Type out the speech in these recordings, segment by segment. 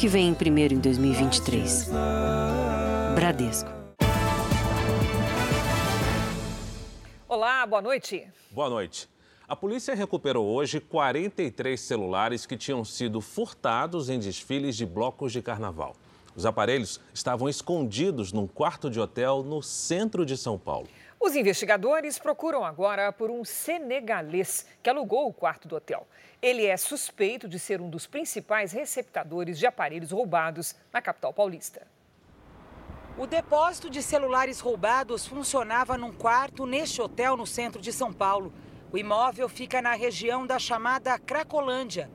que vem primeiro em 2023. Bradesco. Olá, boa noite. Boa noite. A polícia recuperou hoje 43 celulares que tinham sido furtados em desfiles de blocos de carnaval. Os aparelhos estavam escondidos num quarto de hotel no centro de São Paulo. Os investigadores procuram agora por um senegalês que alugou o quarto do hotel. Ele é suspeito de ser um dos principais receptadores de aparelhos roubados na capital paulista. O depósito de celulares roubados funcionava num quarto neste hotel no centro de São Paulo. O imóvel fica na região da chamada Cracolândia.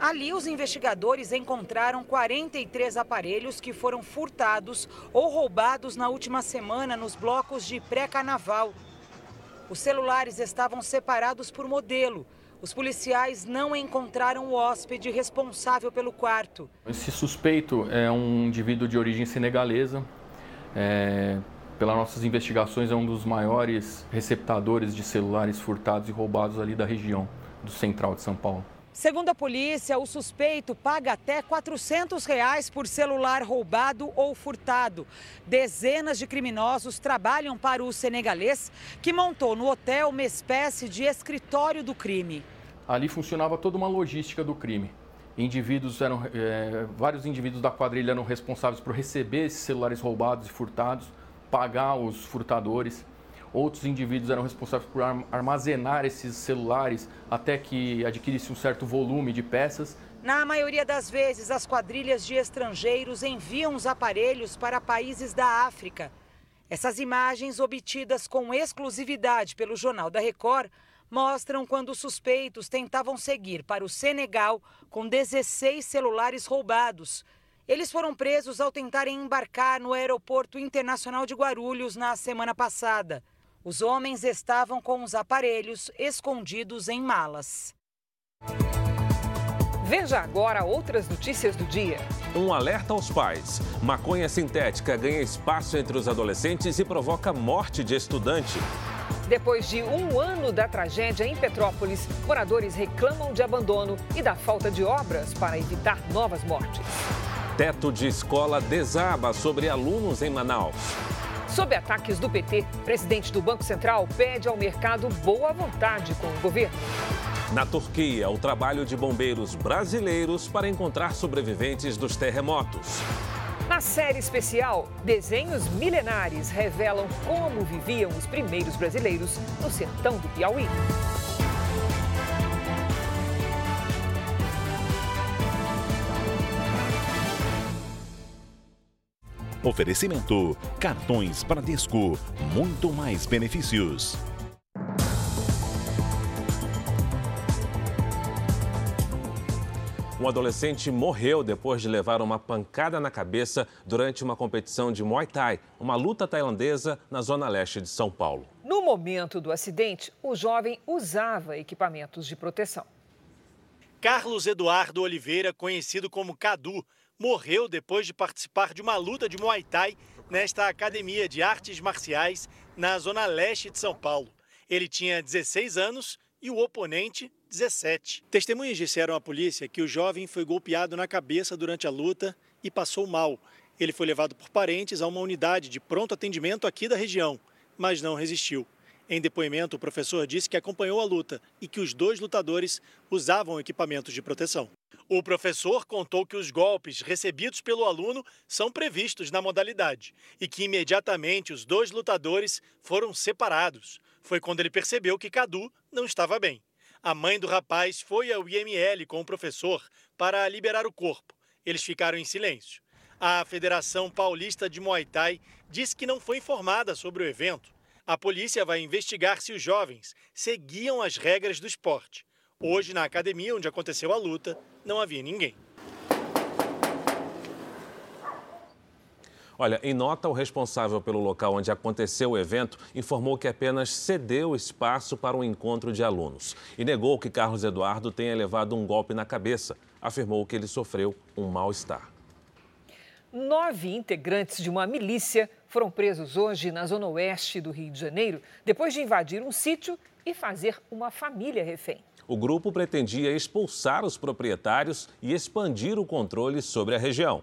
Ali, os investigadores encontraram 43 aparelhos que foram furtados ou roubados na última semana nos blocos de pré-carnaval. Os celulares estavam separados por modelo. Os policiais não encontraram o hóspede responsável pelo quarto. Esse suspeito é um indivíduo de origem senegalesa. É, pelas nossas investigações, é um dos maiores receptadores de celulares furtados e roubados ali da região do central de São Paulo. Segundo a polícia, o suspeito paga até 400 reais por celular roubado ou furtado. Dezenas de criminosos trabalham para o senegalês, que montou no hotel uma espécie de escritório do crime. Ali funcionava toda uma logística do crime. Indivíduos eram, é, vários indivíduos da quadrilha eram responsáveis por receber esses celulares roubados e furtados, pagar os furtadores. Outros indivíduos eram responsáveis por armazenar esses celulares até que adquirisse um certo volume de peças. Na maioria das vezes, as quadrilhas de estrangeiros enviam os aparelhos para países da África. Essas imagens, obtidas com exclusividade pelo Jornal da Record, mostram quando os suspeitos tentavam seguir para o Senegal com 16 celulares roubados. Eles foram presos ao tentarem embarcar no Aeroporto Internacional de Guarulhos na semana passada. Os homens estavam com os aparelhos escondidos em malas. Veja agora outras notícias do dia. Um alerta aos pais: maconha sintética ganha espaço entre os adolescentes e provoca morte de estudante. Depois de um ano da tragédia em Petrópolis, moradores reclamam de abandono e da falta de obras para evitar novas mortes. Teto de escola desaba sobre alunos em Manaus. Sob ataques do PT, presidente do Banco Central pede ao mercado boa vontade com o governo. Na Turquia, o trabalho de bombeiros brasileiros para encontrar sobreviventes dos terremotos. Na série especial, desenhos milenares revelam como viviam os primeiros brasileiros no sertão do Piauí. Oferecimento: cartões Bradesco, muito mais benefícios. Um adolescente morreu depois de levar uma pancada na cabeça durante uma competição de Muay Thai, uma luta tailandesa na zona leste de São Paulo. No momento do acidente, o jovem usava equipamentos de proteção. Carlos Eduardo Oliveira, conhecido como Cadu, morreu depois de participar de uma luta de Muay Thai nesta academia de artes marciais na zona leste de São Paulo. Ele tinha 16 anos e o oponente 17. Testemunhas disseram à polícia que o jovem foi golpeado na cabeça durante a luta e passou mal. Ele foi levado por parentes a uma unidade de pronto atendimento aqui da região, mas não resistiu. Em depoimento, o professor disse que acompanhou a luta e que os dois lutadores usavam equipamentos de proteção. O professor contou que os golpes recebidos pelo aluno são previstos na modalidade e que imediatamente os dois lutadores foram separados. Foi quando ele percebeu que Cadu não estava bem. A mãe do rapaz foi ao IML com o professor para liberar o corpo. Eles ficaram em silêncio. A Federação Paulista de Muay Thai disse que não foi informada sobre o evento a polícia vai investigar se os jovens seguiam as regras do esporte. Hoje, na academia onde aconteceu a luta, não havia ninguém. Olha, em nota, o responsável pelo local onde aconteceu o evento informou que apenas cedeu espaço para um encontro de alunos e negou que Carlos Eduardo tenha levado um golpe na cabeça. Afirmou que ele sofreu um mal-estar. Nove integrantes de uma milícia foram presos hoje na zona oeste do Rio de Janeiro depois de invadir um sítio e fazer uma família refém. O grupo pretendia expulsar os proprietários e expandir o controle sobre a região.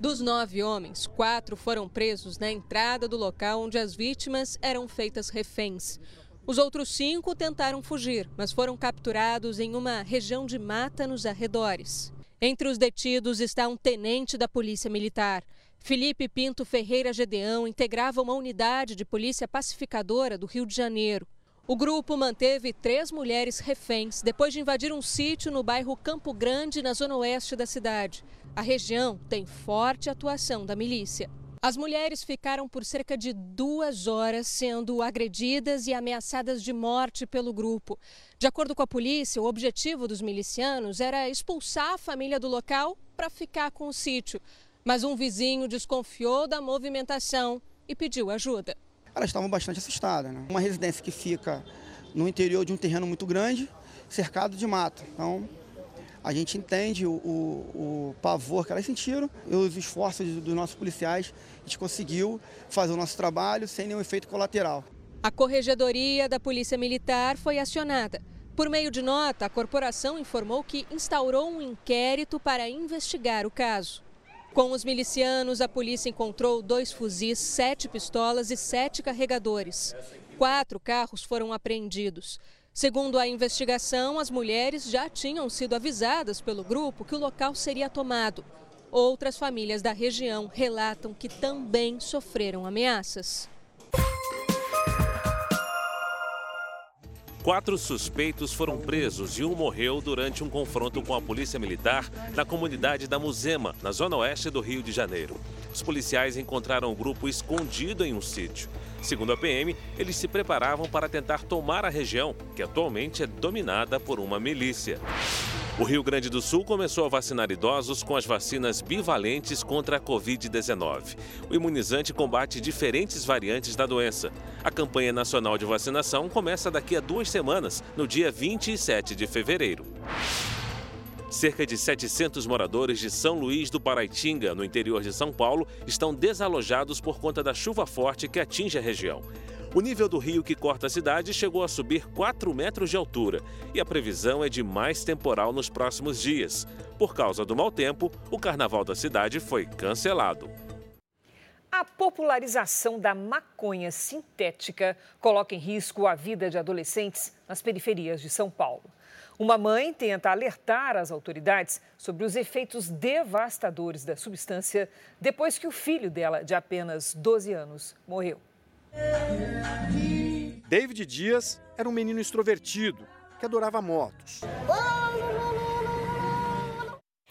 Dos nove homens, quatro foram presos na entrada do local onde as vítimas eram feitas reféns. Os outros cinco tentaram fugir, mas foram capturados em uma região de mata nos arredores. Entre os detidos está um tenente da Polícia Militar. Felipe Pinto Ferreira Gedeão integrava uma unidade de polícia pacificadora do Rio de Janeiro. O grupo manteve três mulheres reféns depois de invadir um sítio no bairro Campo Grande, na zona oeste da cidade. A região tem forte atuação da milícia. As mulheres ficaram por cerca de duas horas sendo agredidas e ameaçadas de morte pelo grupo. De acordo com a polícia, o objetivo dos milicianos era expulsar a família do local para ficar com o sítio. Mas um vizinho desconfiou da movimentação e pediu ajuda. Elas estavam bastante assustadas. Né? Uma residência que fica no interior de um terreno muito grande, cercado de mato. Então, a gente entende o, o, o pavor que elas sentiram e os esforços dos nossos policiais. A gente conseguiu fazer o nosso trabalho sem nenhum efeito colateral. A Corregedoria da Polícia Militar foi acionada. Por meio de nota, a corporação informou que instaurou um inquérito para investigar o caso. Com os milicianos, a polícia encontrou dois fuzis, sete pistolas e sete carregadores. Quatro carros foram apreendidos. Segundo a investigação, as mulheres já tinham sido avisadas pelo grupo que o local seria tomado. Outras famílias da região relatam que também sofreram ameaças. Quatro suspeitos foram presos e um morreu durante um confronto com a polícia militar na comunidade da Muzema, na zona oeste do Rio de Janeiro. Os policiais encontraram o grupo escondido em um sítio. Segundo a PM, eles se preparavam para tentar tomar a região, que atualmente é dominada por uma milícia. O Rio Grande do Sul começou a vacinar idosos com as vacinas bivalentes contra a Covid-19. O imunizante combate diferentes variantes da doença. A campanha nacional de vacinação começa daqui a duas semanas, no dia 27 de fevereiro. Cerca de 700 moradores de São Luís do Paraitinga, no interior de São Paulo, estão desalojados por conta da chuva forte que atinge a região. O nível do rio que corta a cidade chegou a subir 4 metros de altura e a previsão é de mais temporal nos próximos dias. Por causa do mau tempo, o carnaval da cidade foi cancelado. A popularização da maconha sintética coloca em risco a vida de adolescentes nas periferias de São Paulo. Uma mãe tenta alertar as autoridades sobre os efeitos devastadores da substância depois que o filho dela, de apenas 12 anos, morreu. David Dias era um menino extrovertido que adorava motos.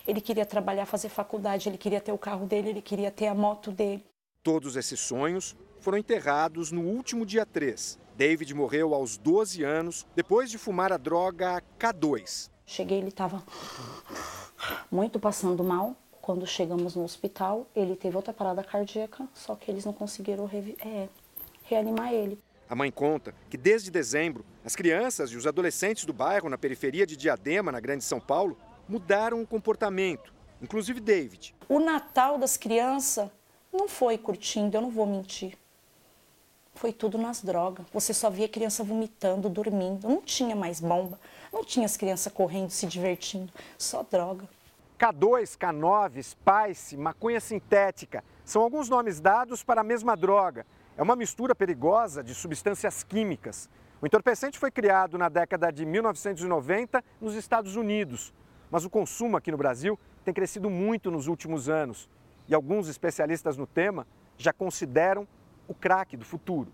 Ele queria trabalhar, fazer faculdade, ele queria ter o carro dele, ele queria ter a moto dele. Todos esses sonhos foram enterrados no último dia 3, David morreu aos 12 anos depois de fumar a droga K2. Cheguei, ele estava muito passando mal. Quando chegamos no hospital, ele teve outra parada cardíaca, só que eles não conseguiram é, reanimar ele. A mãe conta que desde dezembro, as crianças e os adolescentes do bairro na periferia de Diadema, na Grande São Paulo, mudaram o comportamento, inclusive David. O Natal das crianças não foi curtindo, eu não vou mentir foi tudo nas drogas. Você só via criança vomitando, dormindo. Não tinha mais bomba. Não tinha as crianças correndo, se divertindo. Só droga. K2, K9, Spice, maconha sintética são alguns nomes dados para a mesma droga. É uma mistura perigosa de substâncias químicas. O entorpecente foi criado na década de 1990 nos Estados Unidos, mas o consumo aqui no Brasil tem crescido muito nos últimos anos. E alguns especialistas no tema já consideram o crack do futuro.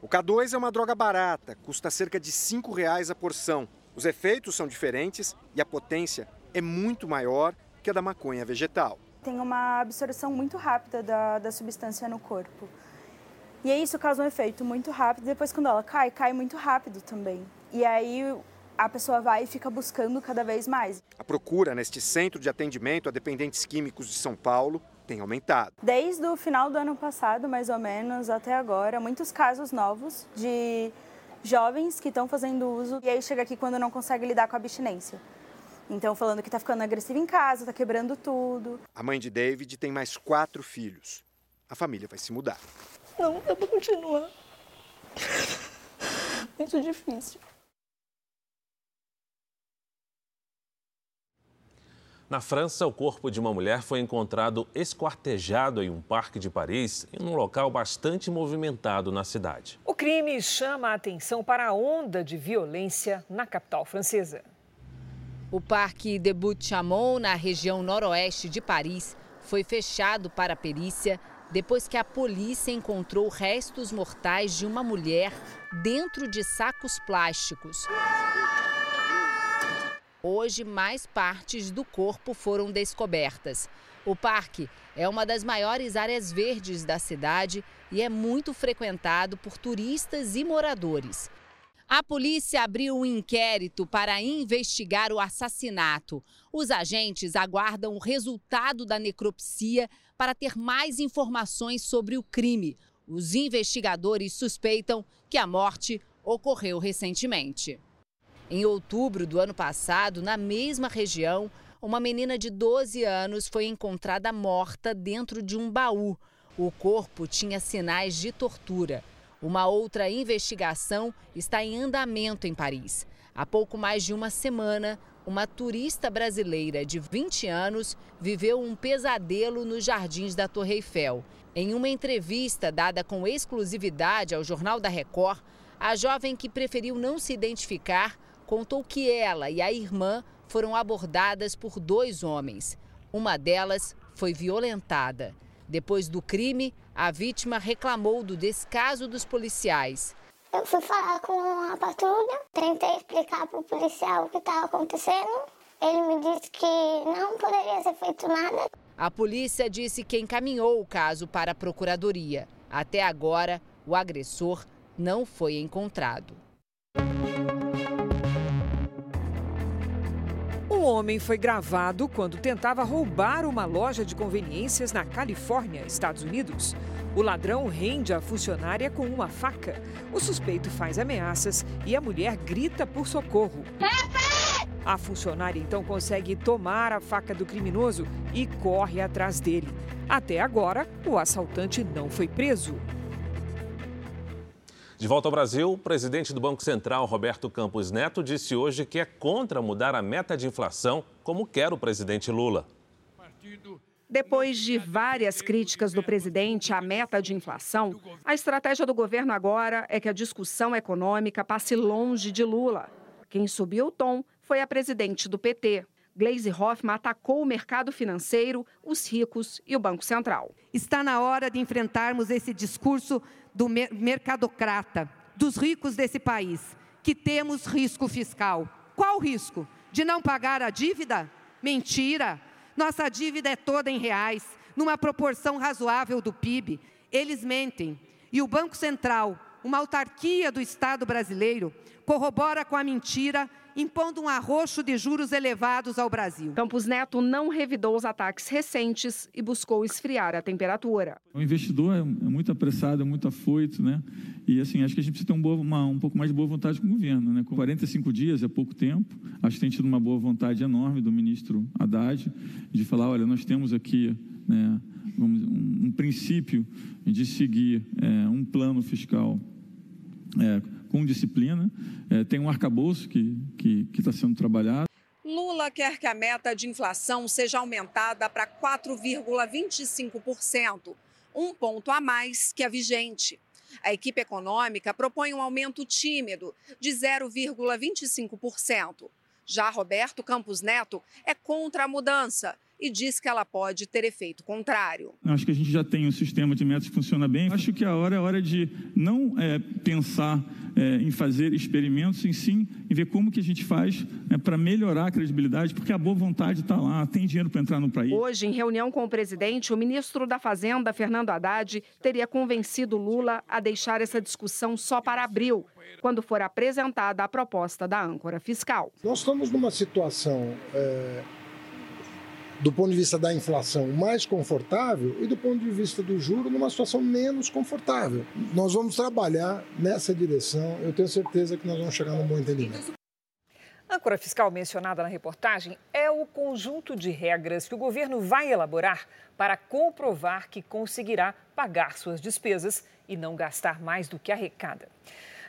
O K2 é uma droga barata, custa cerca de R$ reais a porção. Os efeitos são diferentes e a potência é muito maior que a da maconha vegetal. Tem uma absorção muito rápida da, da substância no corpo. E aí isso causa um efeito muito rápido. Depois, quando ela cai, cai muito rápido também. E aí a pessoa vai e fica buscando cada vez mais. A procura neste centro de atendimento a dependentes químicos de São Paulo tem aumentado. Desde o final do ano passado, mais ou menos, até agora, muitos casos novos de jovens que estão fazendo uso e aí chega aqui quando não consegue lidar com a abstinência. Então, falando que está ficando agressivo em casa, está quebrando tudo. A mãe de David tem mais quatro filhos. A família vai se mudar. Não, dá para continuar. Muito difícil. Na França, o corpo de uma mulher foi encontrado esquartejado em um parque de Paris, em um local bastante movimentado na cidade. O crime chama a atenção para a onda de violência na capital francesa. O Parque de Butte-Chaumont, na região noroeste de Paris, foi fechado para a perícia depois que a polícia encontrou restos mortais de uma mulher dentro de sacos plásticos. Hoje, mais partes do corpo foram descobertas. O parque é uma das maiores áreas verdes da cidade e é muito frequentado por turistas e moradores. A polícia abriu um inquérito para investigar o assassinato. Os agentes aguardam o resultado da necropsia para ter mais informações sobre o crime. Os investigadores suspeitam que a morte ocorreu recentemente. Em outubro do ano passado, na mesma região, uma menina de 12 anos foi encontrada morta dentro de um baú. O corpo tinha sinais de tortura. Uma outra investigação está em andamento em Paris. Há pouco mais de uma semana, uma turista brasileira de 20 anos viveu um pesadelo nos jardins da Torre Eiffel. Em uma entrevista dada com exclusividade ao Jornal da Record, a jovem que preferiu não se identificar contou que ela e a irmã foram abordadas por dois homens. Uma delas foi violentada. Depois do crime, a vítima reclamou do descaso dos policiais. Eu fui falar com a patrulha, tentei explicar para o policial o que estava acontecendo. Ele me disse que não poderia ser feito nada. A polícia disse que encaminhou o caso para a procuradoria. Até agora, o agressor não foi encontrado. Um homem foi gravado quando tentava roubar uma loja de conveniências na Califórnia, Estados Unidos. O ladrão rende a funcionária com uma faca. O suspeito faz ameaças e a mulher grita por socorro. A funcionária então consegue tomar a faca do criminoso e corre atrás dele. Até agora, o assaltante não foi preso. De volta ao Brasil, o presidente do Banco Central, Roberto Campos Neto, disse hoje que é contra mudar a meta de inflação, como quer o presidente Lula. Depois de várias críticas do presidente à meta de inflação, a estratégia do governo agora é que a discussão econômica passe longe de Lula. Quem subiu o tom foi a presidente do PT. Gleisi Hoffmann atacou o mercado financeiro, os ricos e o Banco Central. Está na hora de enfrentarmos esse discurso do mercadocrata, dos ricos desse país, que temos risco fiscal. Qual o risco? De não pagar a dívida? Mentira! Nossa dívida é toda em reais, numa proporção razoável do PIB. Eles mentem. E o Banco Central, uma autarquia do Estado brasileiro, corrobora com a mentira impondo um arroxo de juros elevados ao Brasil. Campos Neto não revidou os ataques recentes e buscou esfriar a temperatura. O investidor é, muito apressado, é muito afoito, né? E assim, acho que a gente precisa ter um, boa, uma, um pouco mais de boa vontade com o governo, né? Com 45 dias é pouco tempo. Acho que tem tido uma boa vontade enorme do ministro Haddad de falar, olha, nós temos aqui né, um, um princípio de seguir é, um plano fiscal é, com disciplina. É, tem um arcabouço que está sendo trabalhado. Lula quer que a meta de inflação seja aumentada para 4,25%, um ponto a mais que a vigente. A equipe econômica propõe um aumento tímido de 0,25%. Já Roberto Campos Neto é contra a mudança e diz que ela pode ter efeito contrário. Acho que a gente já tem um sistema de metas que funciona bem. Acho que a hora é hora de não é, pensar é, em fazer experimentos, em sim em ver como que a gente faz é, para melhorar a credibilidade, porque a boa vontade está lá, tem dinheiro para entrar no país. Hoje, em reunião com o presidente, o ministro da Fazenda, Fernando Haddad, teria convencido Lula a deixar essa discussão só para abril, quando for apresentada a proposta da âncora fiscal. Nós estamos numa situação é do ponto de vista da inflação, mais confortável e do ponto de vista do juro, numa situação menos confortável. Nós vamos trabalhar nessa direção, eu tenho certeza que nós vamos chegar num bom entendimento. A âncora fiscal mencionada na reportagem é o conjunto de regras que o governo vai elaborar para comprovar que conseguirá pagar suas despesas e não gastar mais do que arrecada.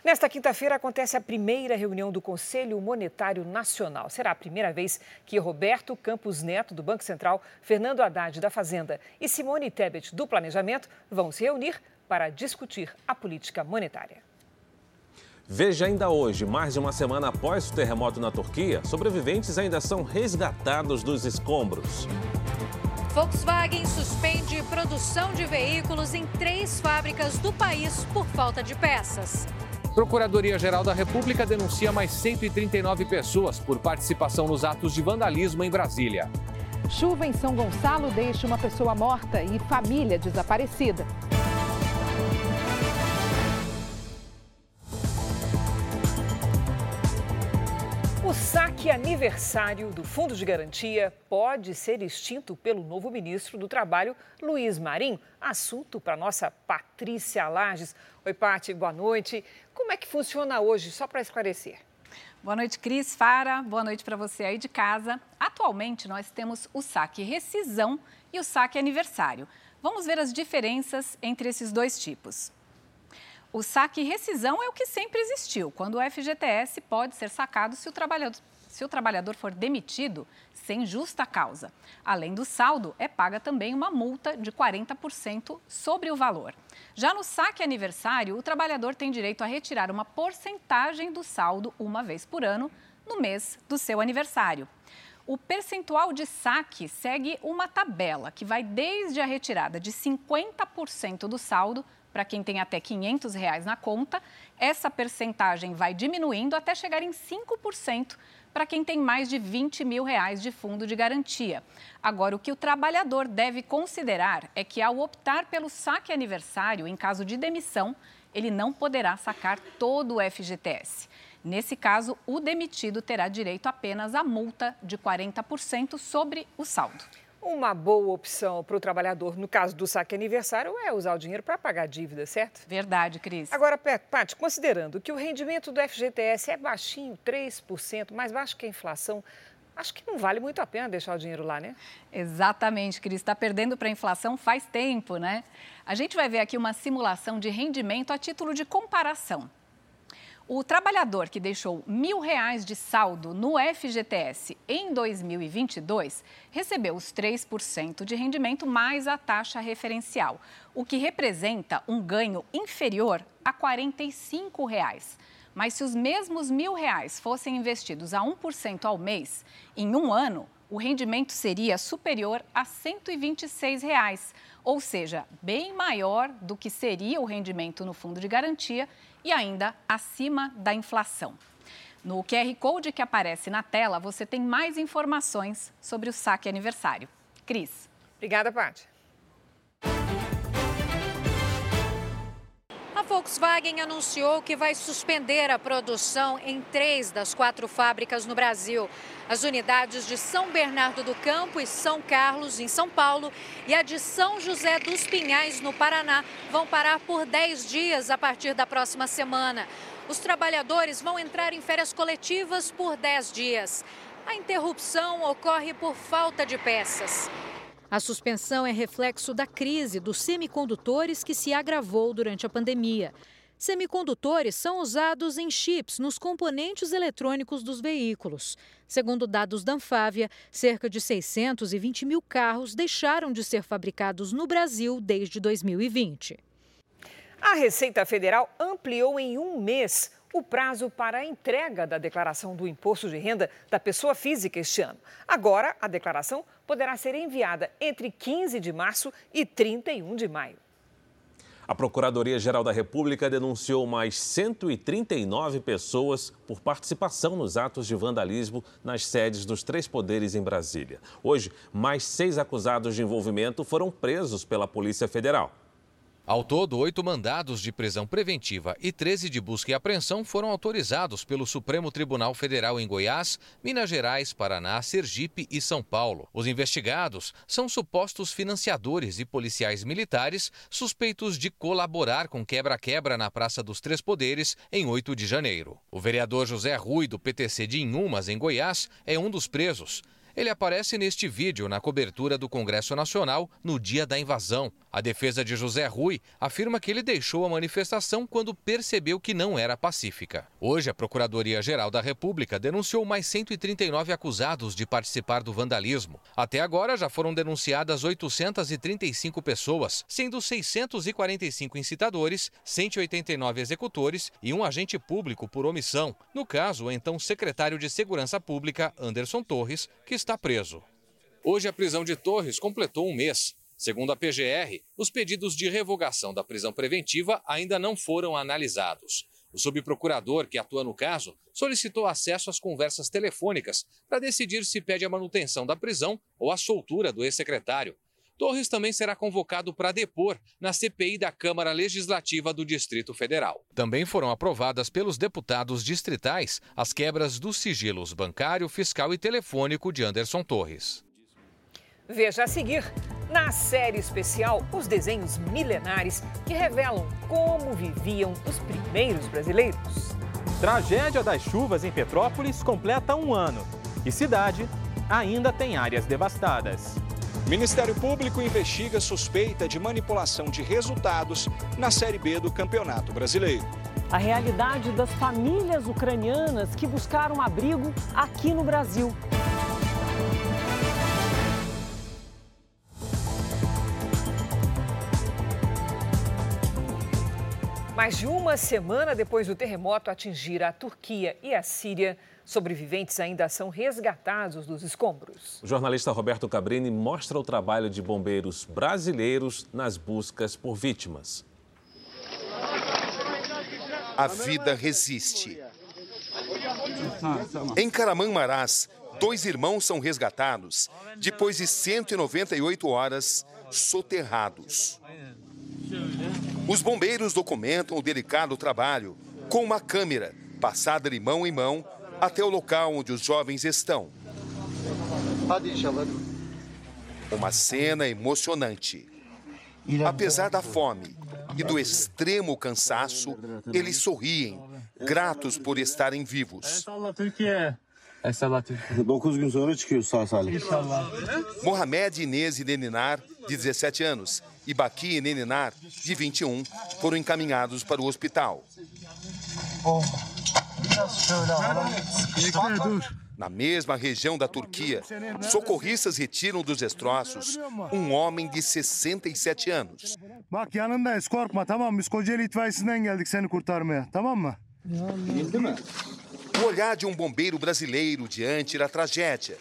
Nesta quinta-feira acontece a primeira reunião do Conselho Monetário Nacional. Será a primeira vez que Roberto Campos Neto, do Banco Central, Fernando Haddad, da Fazenda e Simone Tebet, do Planejamento, vão se reunir para discutir a política monetária. Veja ainda hoje, mais de uma semana após o terremoto na Turquia, sobreviventes ainda são resgatados dos escombros. Volkswagen suspende produção de veículos em três fábricas do país por falta de peças. Procuradoria-Geral da República denuncia mais 139 pessoas por participação nos atos de vandalismo em Brasília. Chuva em São Gonçalo deixa uma pessoa morta e família desaparecida. O saque aniversário do Fundo de Garantia pode ser extinto pelo novo ministro do Trabalho, Luiz Marinho. Assunto para nossa Patrícia Lages. Oi, Pati, boa noite. Como é que funciona hoje, só para esclarecer? Boa noite, Cris, Fara. Boa noite para você aí de casa. Atualmente, nós temos o saque rescisão e o saque aniversário. Vamos ver as diferenças entre esses dois tipos. O saque rescisão é o que sempre existiu, quando o FGTS pode ser sacado se o trabalhador, se o trabalhador for demitido sem justa causa. Além do saldo, é paga também uma multa de 40% sobre o valor. Já no saque aniversário, o trabalhador tem direito a retirar uma porcentagem do saldo uma vez por ano no mês do seu aniversário. O percentual de saque segue uma tabela que vai desde a retirada de 50% do saldo para quem tem até 500 reais na conta, essa percentagem vai diminuindo até chegar em 5% para quem tem mais de 20 mil reais de fundo de garantia. Agora, o que o trabalhador deve considerar é que, ao optar pelo saque aniversário em caso de demissão, ele não poderá sacar todo o FGTS. Nesse caso, o demitido terá direito apenas à multa de 40% sobre o saldo. Uma boa opção para o trabalhador, no caso do saque aniversário, é usar o dinheiro para pagar a dívida, certo? Verdade, Cris. Agora, Paty, considerando que o rendimento do FGTS é baixinho, 3%, mais baixo que a inflação, acho que não vale muito a pena deixar o dinheiro lá, né? Exatamente, Cris. Está perdendo para a inflação faz tempo, né? A gente vai ver aqui uma simulação de rendimento a título de comparação. O trabalhador que deixou mil reais de saldo no FGTS em 2022 recebeu os 3% de rendimento mais a taxa referencial, o que representa um ganho inferior a 45 reais. Mas se os mesmos mil reais fossem investidos a 1% ao mês, em um ano, o rendimento seria superior a 126 reais, ou seja, bem maior do que seria o rendimento no fundo de garantia e ainda acima da inflação. No QR Code que aparece na tela, você tem mais informações sobre o saque aniversário. Cris. Obrigada, Paty. Volkswagen anunciou que vai suspender a produção em três das quatro fábricas no Brasil. As unidades de São Bernardo do Campo e São Carlos, em São Paulo, e a de São José dos Pinhais, no Paraná, vão parar por 10 dias a partir da próxima semana. Os trabalhadores vão entrar em férias coletivas por 10 dias. A interrupção ocorre por falta de peças. A suspensão é reflexo da crise dos semicondutores que se agravou durante a pandemia. Semicondutores são usados em chips nos componentes eletrônicos dos veículos. Segundo dados da Anfávia, cerca de 620 mil carros deixaram de ser fabricados no Brasil desde 2020. A Receita Federal ampliou em um mês o prazo para a entrega da declaração do imposto de renda da pessoa física este ano. Agora, a declaração poderá ser enviada entre 15 de março e 31 de maio. A Procuradoria-Geral da República denunciou mais 139 pessoas por participação nos atos de vandalismo nas sedes dos três poderes em Brasília. Hoje, mais seis acusados de envolvimento foram presos pela Polícia Federal. Ao todo, oito mandados de prisão preventiva e 13 de busca e apreensão foram autorizados pelo Supremo Tribunal Federal em Goiás, Minas Gerais, Paraná, Sergipe e São Paulo. Os investigados são supostos financiadores e policiais militares suspeitos de colaborar com quebra-quebra na Praça dos Três Poderes em 8 de janeiro. O vereador José Rui, do PTC de Inhumas, em Goiás, é um dos presos. Ele aparece neste vídeo na cobertura do Congresso Nacional no dia da invasão. A defesa de José Rui afirma que ele deixou a manifestação quando percebeu que não era pacífica. Hoje, a Procuradoria-Geral da República denunciou mais 139 acusados de participar do vandalismo. Até agora, já foram denunciadas 835 pessoas, sendo 645 incitadores, 189 executores e um agente público por omissão. No caso, o então secretário de Segurança Pública, Anderson Torres, que está preso. Hoje, a prisão de Torres completou um mês. Segundo a PGR, os pedidos de revogação da prisão preventiva ainda não foram analisados. O subprocurador que atua no caso solicitou acesso às conversas telefônicas para decidir se pede a manutenção da prisão ou a soltura do ex-secretário. Torres também será convocado para depor na CPI da Câmara Legislativa do Distrito Federal. Também foram aprovadas pelos deputados distritais as quebras dos sigilos bancário, fiscal e telefônico de Anderson Torres. Veja a seguir, na série especial, os desenhos milenares que revelam como viviam os primeiros brasileiros. Tragédia das chuvas em Petrópolis completa um ano e cidade ainda tem áreas devastadas. Ministério Público investiga suspeita de manipulação de resultados na Série B do Campeonato Brasileiro. A realidade das famílias ucranianas que buscaram abrigo aqui no Brasil. Mais de uma semana depois do terremoto atingir a Turquia e a Síria, sobreviventes ainda são resgatados dos escombros. O jornalista Roberto Cabrini mostra o trabalho de bombeiros brasileiros nas buscas por vítimas. A vida resiste. Em Caramanmarás, dois irmãos são resgatados depois de 198 horas soterrados. Os bombeiros documentam o delicado trabalho com uma câmera passada de mão em mão até o local onde os jovens estão. Uma cena emocionante. Apesar da fome e do extremo cansaço, eles sorriem, gratos por estarem vivos. Mohamed Inês Neninar, de 17 anos, e Baqui e Neninar, de 21, foram encaminhados para o hospital. Na mesma região da Turquia, socorristas retiram dos destroços um homem de 67 anos. Bak yanındayız korkma tamam Biz Kocaeli itfaiyesinden geldik seni kurtarmaya tamam mı? O olhar de um bombeiro brasileiro diante da tragédia.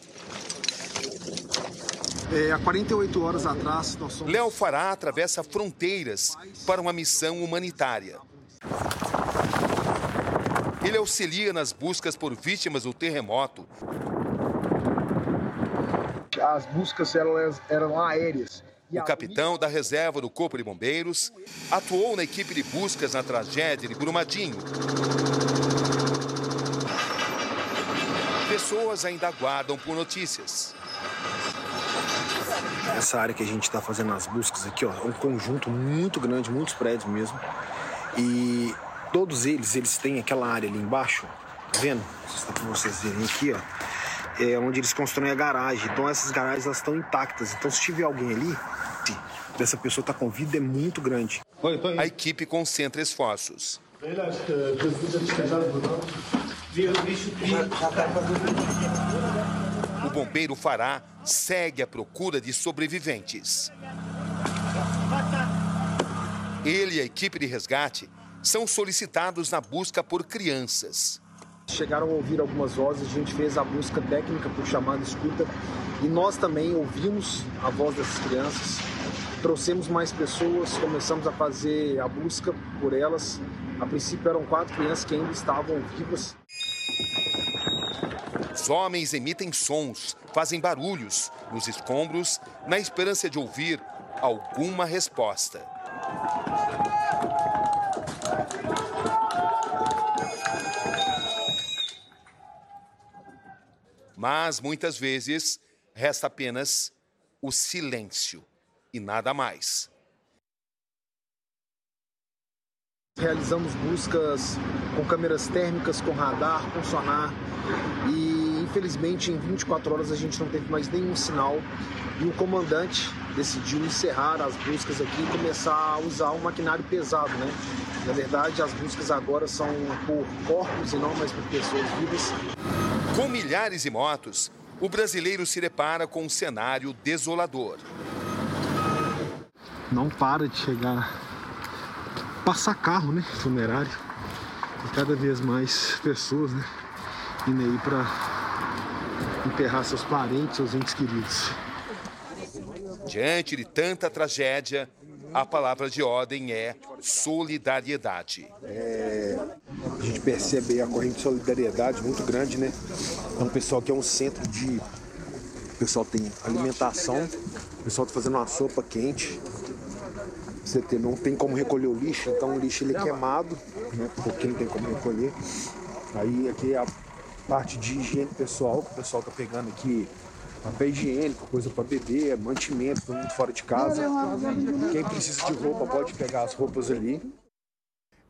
É, há 48 horas atrás, nós somos... Léo Fará atravessa fronteiras para uma missão humanitária. Ele auxilia nas buscas por vítimas do terremoto. As buscas elas eram aéreas. O capitão da reserva do Corpo de Bombeiros atuou na equipe de buscas na tragédia de Brumadinho. Pessoas ainda aguardam por notícias. Essa área que a gente está fazendo as buscas aqui, ó, é um conjunto muito grande, muitos prédios mesmo. E todos eles, eles têm aquela área ali embaixo, tá vendo? Está para vocês verem aqui, ó. É onde eles constroem a garagem. Então essas garagens elas estão intactas. Então se tiver alguém ali, dessa pessoa tá com vida é muito grande. A equipe concentra esforços. Bombeiro Fará segue à procura de sobreviventes. Ele e a equipe de resgate são solicitados na busca por crianças. Chegaram a ouvir algumas vozes, a gente fez a busca técnica por chamada escuta e nós também ouvimos a voz dessas crianças. Trouxemos mais pessoas, começamos a fazer a busca por elas. A princípio eram quatro crianças que ainda estavam vivas. Os homens emitem sons, fazem barulhos nos escombros, na esperança de ouvir alguma resposta. Mas muitas vezes resta apenas o silêncio e nada mais. Realizamos buscas com câmeras térmicas, com radar, com sonar e infelizmente, em 24 horas a gente não teve mais nenhum sinal e o comandante decidiu encerrar as buscas aqui e começar a usar um maquinário pesado, né? Na verdade, as buscas agora são por corpos e não mais por pessoas vivas. Com milhares de motos, o brasileiro se depara com um cenário desolador. Não para de chegar, passar carro, né? Funerário. E cada vez mais pessoas, né? Indo aí para enterrar seus parentes, seus entes queridos. Diante de tanta tragédia, a palavra de ordem é solidariedade. É, a gente percebe a corrente de solidariedade muito grande, né? É um pessoal que é um centro de. O pessoal tem alimentação, o pessoal está fazendo uma sopa quente. Você tem, não tem como recolher o lixo, então o lixo ele é queimado, né? Porque não tem como recolher. Aí aqui é a parte de higiene pessoal, que o pessoal está pegando aqui papel higiênico, coisa para beber, mantimento, todo mundo fora de casa. Quem precisa de roupa pode pegar as roupas ali.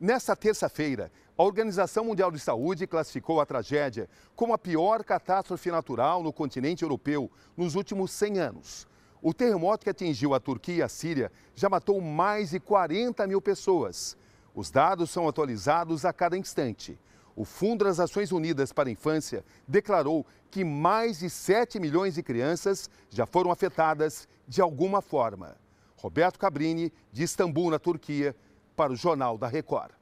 Nessa terça-feira, a Organização Mundial de Saúde classificou a tragédia como a pior catástrofe natural no continente europeu nos últimos 100 anos. O terremoto que atingiu a Turquia e a Síria já matou mais de 40 mil pessoas. Os dados são atualizados a cada instante o Fundo das Nações Unidas para a Infância declarou que mais de 7 milhões de crianças já foram afetadas de alguma forma. Roberto Cabrini, de Istambul, na Turquia, para o Jornal da Record.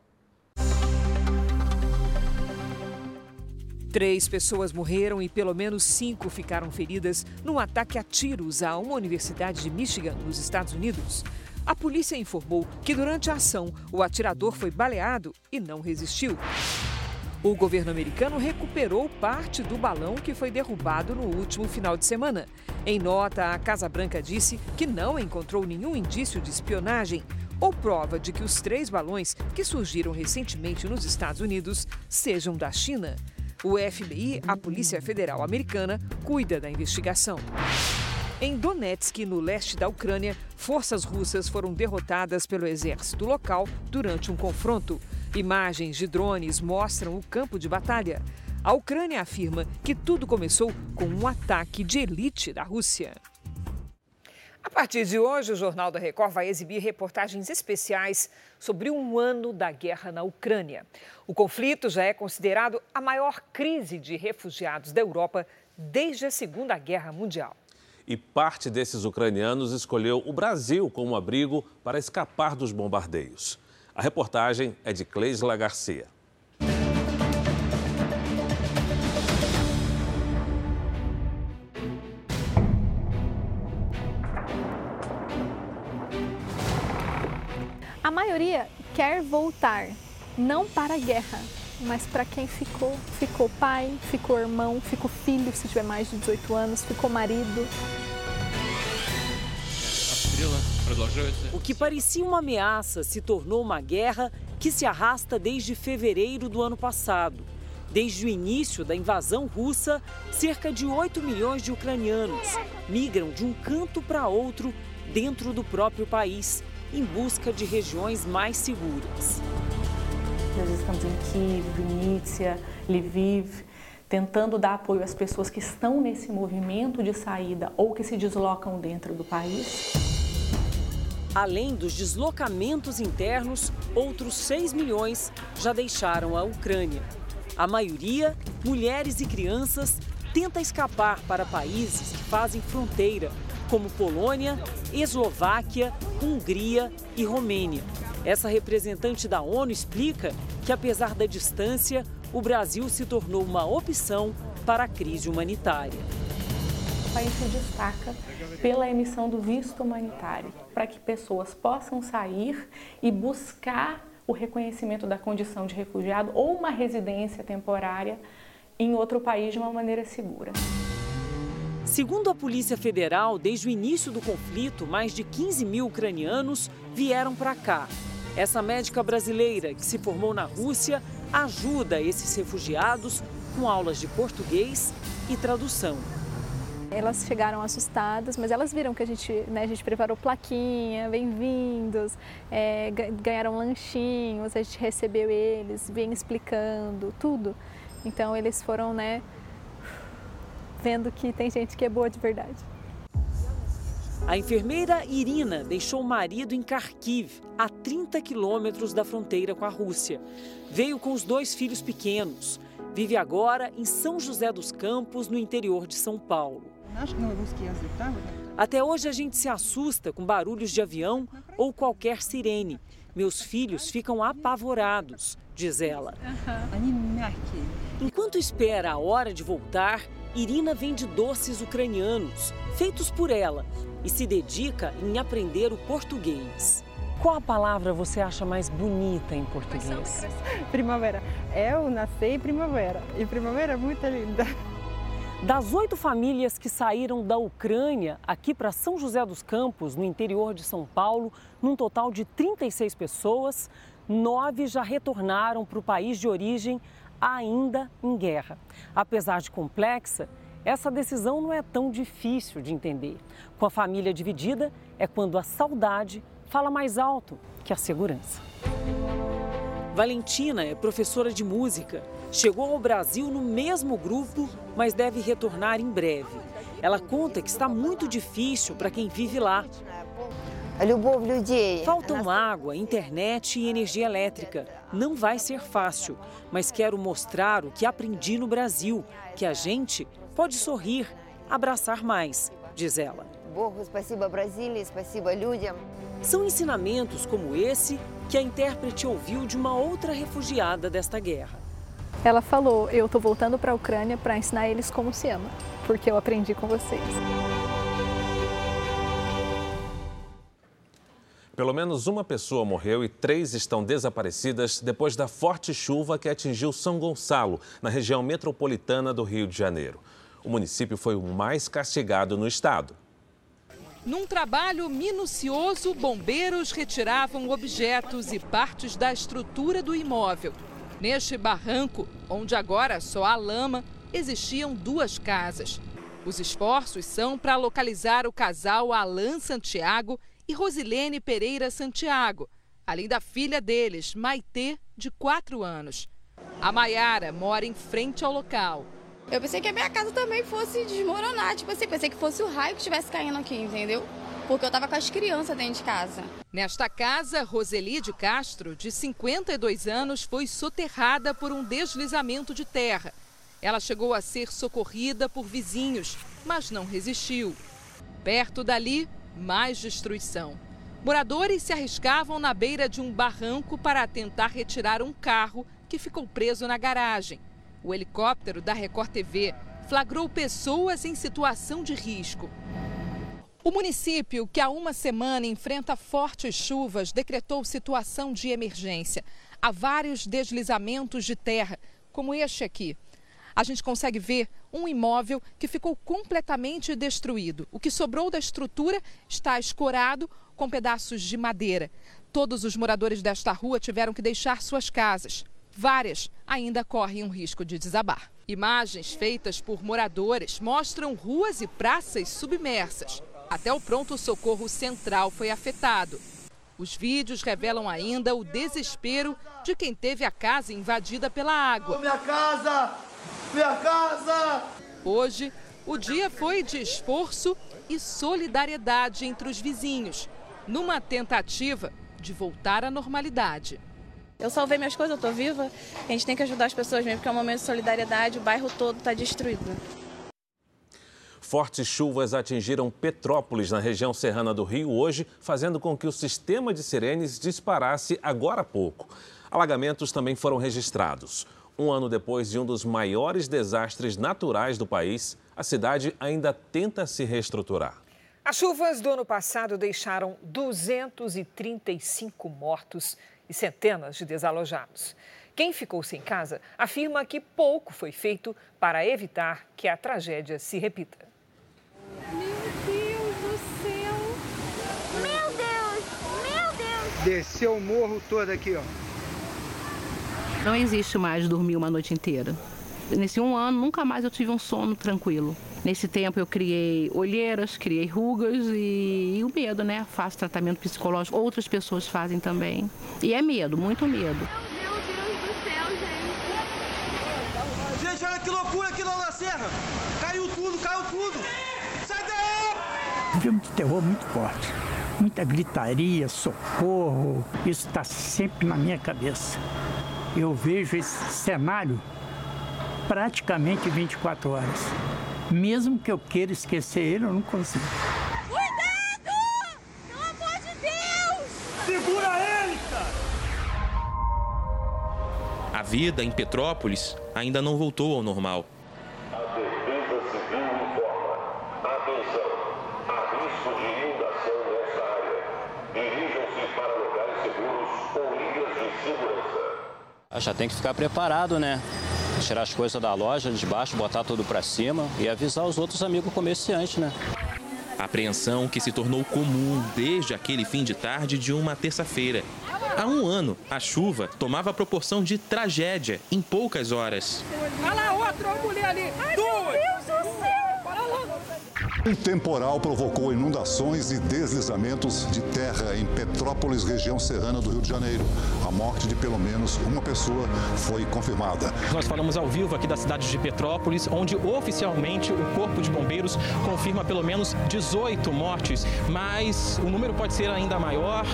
Três pessoas morreram e pelo menos cinco ficaram feridas num ataque a tiros a uma universidade de Michigan, nos Estados Unidos. A polícia informou que durante a ação o atirador foi baleado e não resistiu. O governo americano recuperou parte do balão que foi derrubado no último final de semana. Em nota, a Casa Branca disse que não encontrou nenhum indício de espionagem ou prova de que os três balões que surgiram recentemente nos Estados Unidos sejam da China. O FBI, a Polícia Federal Americana, cuida da investigação. Em Donetsk, no leste da Ucrânia, forças russas foram derrotadas pelo exército local durante um confronto. Imagens de drones mostram o campo de batalha. A Ucrânia afirma que tudo começou com um ataque de elite da Rússia. A partir de hoje, o Jornal da Record vai exibir reportagens especiais sobre um ano da guerra na Ucrânia. O conflito já é considerado a maior crise de refugiados da Europa desde a Segunda Guerra Mundial. E parte desses ucranianos escolheu o Brasil como abrigo para escapar dos bombardeios. A reportagem é de Cleisla Garcia. A maioria quer voltar, não para a guerra, mas para quem ficou. Ficou pai, ficou irmão, ficou filho, se tiver mais de 18 anos, ficou marido. O que parecia uma ameaça se tornou uma guerra que se arrasta desde fevereiro do ano passado. Desde o início da invasão russa, cerca de 8 milhões de ucranianos migram de um canto para outro dentro do próprio país, em busca de regiões mais seguras. Nós estamos em Kiev, Vinícius, Lviv, tentando dar apoio às pessoas que estão nesse movimento de saída ou que se deslocam dentro do país. Além dos deslocamentos internos, outros 6 milhões já deixaram a Ucrânia. A maioria, mulheres e crianças, tenta escapar para países que fazem fronteira, como Polônia, Eslováquia, Hungria e Romênia. Essa representante da ONU explica que, apesar da distância, o Brasil se tornou uma opção para a crise humanitária. País se destaca pela emissão do visto humanitário, para que pessoas possam sair e buscar o reconhecimento da condição de refugiado ou uma residência temporária em outro país de uma maneira segura. Segundo a Polícia Federal, desde o início do conflito, mais de 15 mil ucranianos vieram para cá. Essa médica brasileira, que se formou na Rússia, ajuda esses refugiados com aulas de português e tradução. Elas chegaram assustadas, mas elas viram que a gente, né, a gente preparou plaquinha, bem-vindos, é, ganharam lanchinhos, a gente recebeu eles, vem explicando tudo. Então eles foram, né, vendo que tem gente que é boa de verdade. A enfermeira Irina deixou o marido em Kharkiv, a 30 quilômetros da fronteira com a Rússia. Veio com os dois filhos pequenos. Vive agora em São José dos Campos, no interior de São Paulo. Até hoje a gente se assusta com barulhos de avião ou qualquer sirene. Meus filhos ficam apavorados, diz ela. Enquanto espera a hora de voltar, Irina vende doces ucranianos, feitos por ela, e se dedica em aprender o português. Qual a palavra você acha mais bonita em português? Primavera. Eu nasci em primavera e primavera é muito linda. Das oito famílias que saíram da Ucrânia aqui para São José dos Campos, no interior de São Paulo, num total de 36 pessoas, nove já retornaram para o país de origem, ainda em guerra. Apesar de complexa, essa decisão não é tão difícil de entender. Com a família dividida, é quando a saudade fala mais alto que a segurança. Valentina é professora de música. Chegou ao Brasil no mesmo grupo, mas deve retornar em breve. Ela conta que está muito difícil para quem vive lá. Faltam água, internet e energia elétrica. Não vai ser fácil, mas quero mostrar o que aprendi no Brasil, que a gente pode sorrir, abraçar mais, diz ela. São ensinamentos como esse que a intérprete ouviu de uma outra refugiada desta guerra. Ela falou: Eu estou voltando para a Ucrânia para ensinar eles como se ama, porque eu aprendi com vocês. Pelo menos uma pessoa morreu e três estão desaparecidas depois da forte chuva que atingiu São Gonçalo, na região metropolitana do Rio de Janeiro. O município foi o mais castigado no estado. Num trabalho minucioso, bombeiros retiravam objetos e partes da estrutura do imóvel. Neste barranco, onde agora só há lama, existiam duas casas. Os esforços são para localizar o casal Alan Santiago e Rosilene Pereira Santiago, além da filha deles, Maitê, de 4 anos. A Maiara mora em frente ao local. Eu pensei que a minha casa também fosse desmoronar, tipo assim, pensei que fosse o raio que estivesse caindo aqui, entendeu? Porque eu tava com as crianças dentro de casa. Nesta casa, Roseli de Castro, de 52 anos, foi soterrada por um deslizamento de terra. Ela chegou a ser socorrida por vizinhos, mas não resistiu. Perto dali, mais destruição. Moradores se arriscavam na beira de um barranco para tentar retirar um carro que ficou preso na garagem. O helicóptero da Record TV flagrou pessoas em situação de risco. O município, que há uma semana enfrenta fortes chuvas, decretou situação de emergência. Há vários deslizamentos de terra, como este aqui. A gente consegue ver um imóvel que ficou completamente destruído. O que sobrou da estrutura está escorado com pedaços de madeira. Todos os moradores desta rua tiveram que deixar suas casas. Várias ainda correm um risco de desabar. Imagens feitas por moradores mostram ruas e praças submersas. Até o pronto-socorro central foi afetado. Os vídeos revelam ainda o desespero de quem teve a casa invadida pela água. Minha casa! Minha casa! Hoje, o dia foi de esforço e solidariedade entre os vizinhos, numa tentativa de voltar à normalidade. Eu salvei minhas coisas, eu tô viva. A gente tem que ajudar as pessoas mesmo, porque é um momento de solidariedade, o bairro todo está destruído. Fortes chuvas atingiram Petrópolis, na região serrana do Rio, hoje, fazendo com que o sistema de sirenes disparasse agora há pouco. Alagamentos também foram registrados. Um ano depois de um dos maiores desastres naturais do país, a cidade ainda tenta se reestruturar. As chuvas do ano passado deixaram 235 mortos e centenas de desalojados. Quem ficou sem casa afirma que pouco foi feito para evitar que a tragédia se repita. Desceu o morro todo aqui, ó. Não existe mais dormir uma noite inteira. Nesse um ano, nunca mais eu tive um sono tranquilo. Nesse tempo eu criei olheiras, criei rugas e, e o medo, né? Faço tratamento psicológico, outras pessoas fazem também. E é medo, muito medo. Meu Deus do céu, gente. Gente, olha que loucura aqui na serra. Caiu tudo, Um filme de terror muito forte. Muita gritaria, socorro, isso está sempre na minha cabeça. Eu vejo esse cenário praticamente 24 horas. Mesmo que eu queira esquecer ele, eu não consigo. Cuidado! Pelo amor de Deus! Segura ele, cara! A vida em Petrópolis ainda não voltou ao normal. A Defesa Civil informa. Atenção! Há risco de inundação nesta área. Dirijam-se para locais seguros ou linhas de segurança. Já tem que ficar preparado, né? Tirar as coisas da loja de baixo, botar tudo para cima e avisar os outros amigos comerciantes, né? Apreensão que se tornou comum desde aquele fim de tarde de uma terça-feira. Há um ano, a chuva tomava a proporção de tragédia em poucas horas. Olha lá, outra mulher ali! Duas! Meu Deus do céu! Para lá! Um temporal provocou inundações e deslizamentos de terra em Petrópolis, região serrana do Rio de Janeiro. A morte de pelo menos uma pessoa foi confirmada. Nós falamos ao vivo aqui da cidade de Petrópolis, onde oficialmente o Corpo de Bombeiros confirma pelo menos 18 mortes, mas o número pode ser ainda maior.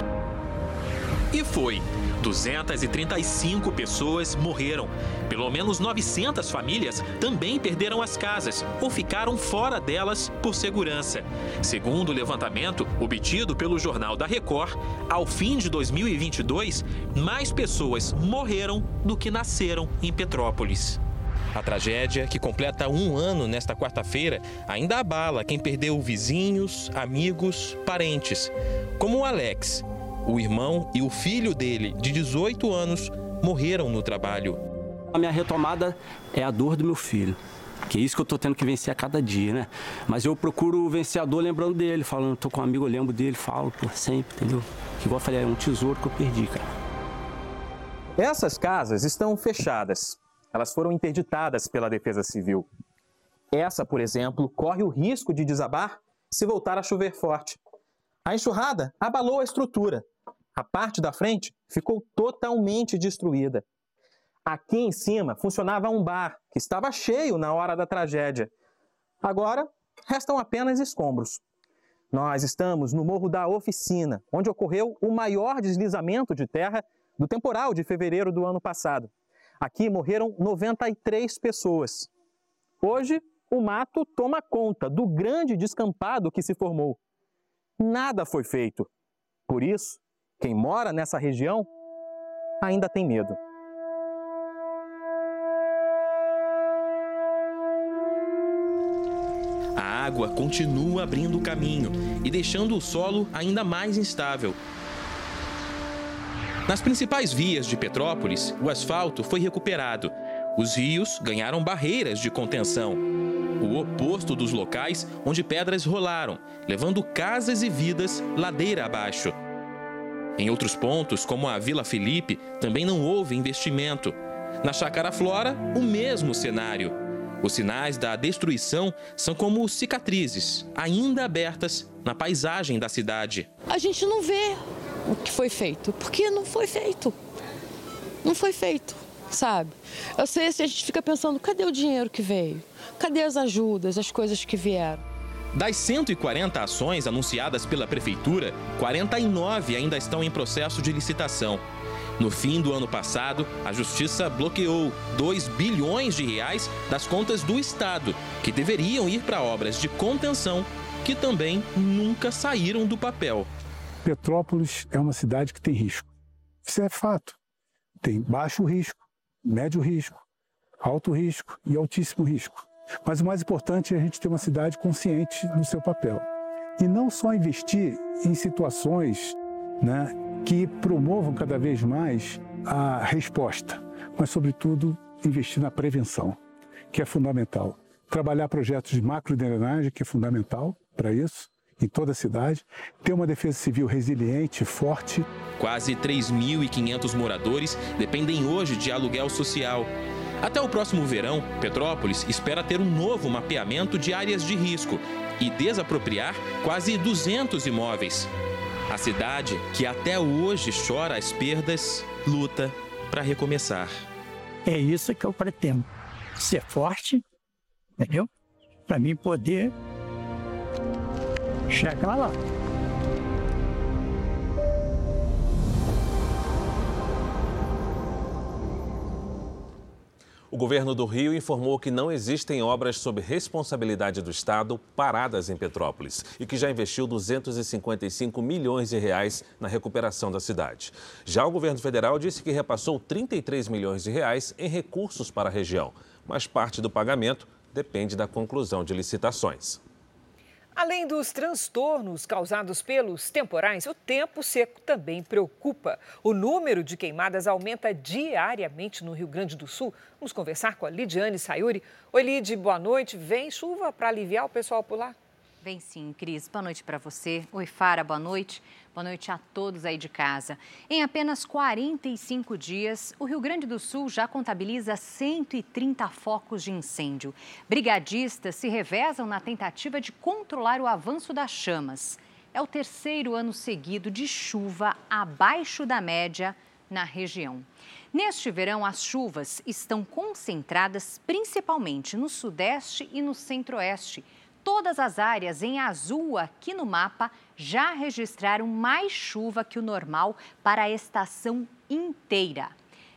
E foi. 235 pessoas morreram. Pelo menos 900 famílias também perderam as casas ou ficaram fora delas por segurança. Segundo o levantamento obtido pelo Jornal da Record, ao fim de 2022, mais pessoas morreram do que nasceram em Petrópolis. A tragédia, que completa um ano nesta quarta-feira, ainda abala quem perdeu vizinhos, amigos, parentes, como o Alex, o irmão e o filho dele, de 18 anos, morreram no trabalho. A minha retomada é a dor do meu filho. Que é isso que eu tô tendo que vencer a cada dia, né? Mas eu procuro vencer a dor lembrando dele, falando, tô com um amigo, eu lembro dele, falo, pô, sempre, entendeu? Que igual eu falei, é um tesouro que eu perdi, cara. Essas casas estão fechadas. Elas foram interditadas pela Defesa Civil. Essa, por exemplo, corre o risco de desabar se voltar a chover forte. A enxurrada abalou a estrutura. A parte da frente ficou totalmente destruída. Aqui em cima funcionava um bar que estava cheio na hora da tragédia. Agora restam apenas escombros. Nós estamos no Morro da Oficina, onde ocorreu o maior deslizamento de terra do temporal de fevereiro do ano passado. Aqui morreram 93 pessoas. Hoje, o mato toma conta do grande descampado que se formou. Nada foi feito. Por isso, quem mora nessa região ainda tem medo. A água continua abrindo o caminho e deixando o solo ainda mais instável. Nas principais vias de Petrópolis, o asfalto foi recuperado. Os rios ganharam barreiras de contenção. O oposto dos locais onde pedras rolaram, levando casas e vidas ladeira abaixo. Em outros pontos, como a Vila Felipe, também não houve investimento. Na Chácara Flora, o mesmo cenário. Os sinais da destruição são como cicatrizes, ainda abertas na paisagem da cidade. A gente não vê o que foi feito, porque não foi feito. Não foi feito, sabe? Eu sei se a gente fica pensando, cadê o dinheiro que veio? Cadê as ajudas, as coisas que vieram? Das 140 ações anunciadas pela Prefeitura, 49 ainda estão em processo de licitação. No fim do ano passado, a Justiça bloqueou 2 bilhões de reais das contas do Estado, que deveriam ir para obras de contenção, que também nunca saíram do papel. Petrópolis é uma cidade que tem risco. Isso é fato. Tem baixo risco, médio risco, alto risco e altíssimo risco. Mas o mais importante é a gente ter uma cidade consciente do seu papel. E não só investir em situações né, que promovam cada vez mais a resposta, mas, sobretudo, investir na prevenção, que é fundamental. Trabalhar projetos de macrodrenagem, que é fundamental para isso, em toda a cidade, ter uma defesa civil resiliente, forte. Quase 3.500 moradores dependem hoje de aluguel social. Até o próximo verão, Petrópolis espera ter um novo mapeamento de áreas de risco e desapropriar quase 200 imóveis. A cidade, que até hoje chora as perdas, luta para recomeçar. É isso que eu pretendo. Ser forte, entendeu? Para mim poder Chega lá. O governo do Rio informou que não existem obras sob responsabilidade do Estado paradas em Petrópolis e que já investiu 255 milhões de reais na recuperação da cidade. Já o governo federal disse que repassou 33 milhões de reais em recursos para a região, mas parte do pagamento depende da conclusão de licitações. Além dos transtornos causados pelos temporais, o tempo seco também preocupa. O número de queimadas aumenta diariamente no Rio Grande do Sul. Vamos conversar com a Lidiane Sayuri. Oi, Lid, boa noite. Vem chuva para aliviar o pessoal por lá? Vem sim, Cris. Boa noite para você. Oi, Fara, boa noite. Boa noite a todos aí de casa. Em apenas 45 dias, o Rio Grande do Sul já contabiliza 130 focos de incêndio. Brigadistas se revezam na tentativa de controlar o avanço das chamas. É o terceiro ano seguido de chuva abaixo da média na região. Neste verão, as chuvas estão concentradas principalmente no sudeste e no centro-oeste todas as áreas em azul aqui no mapa já registraram mais chuva que o normal para a estação inteira.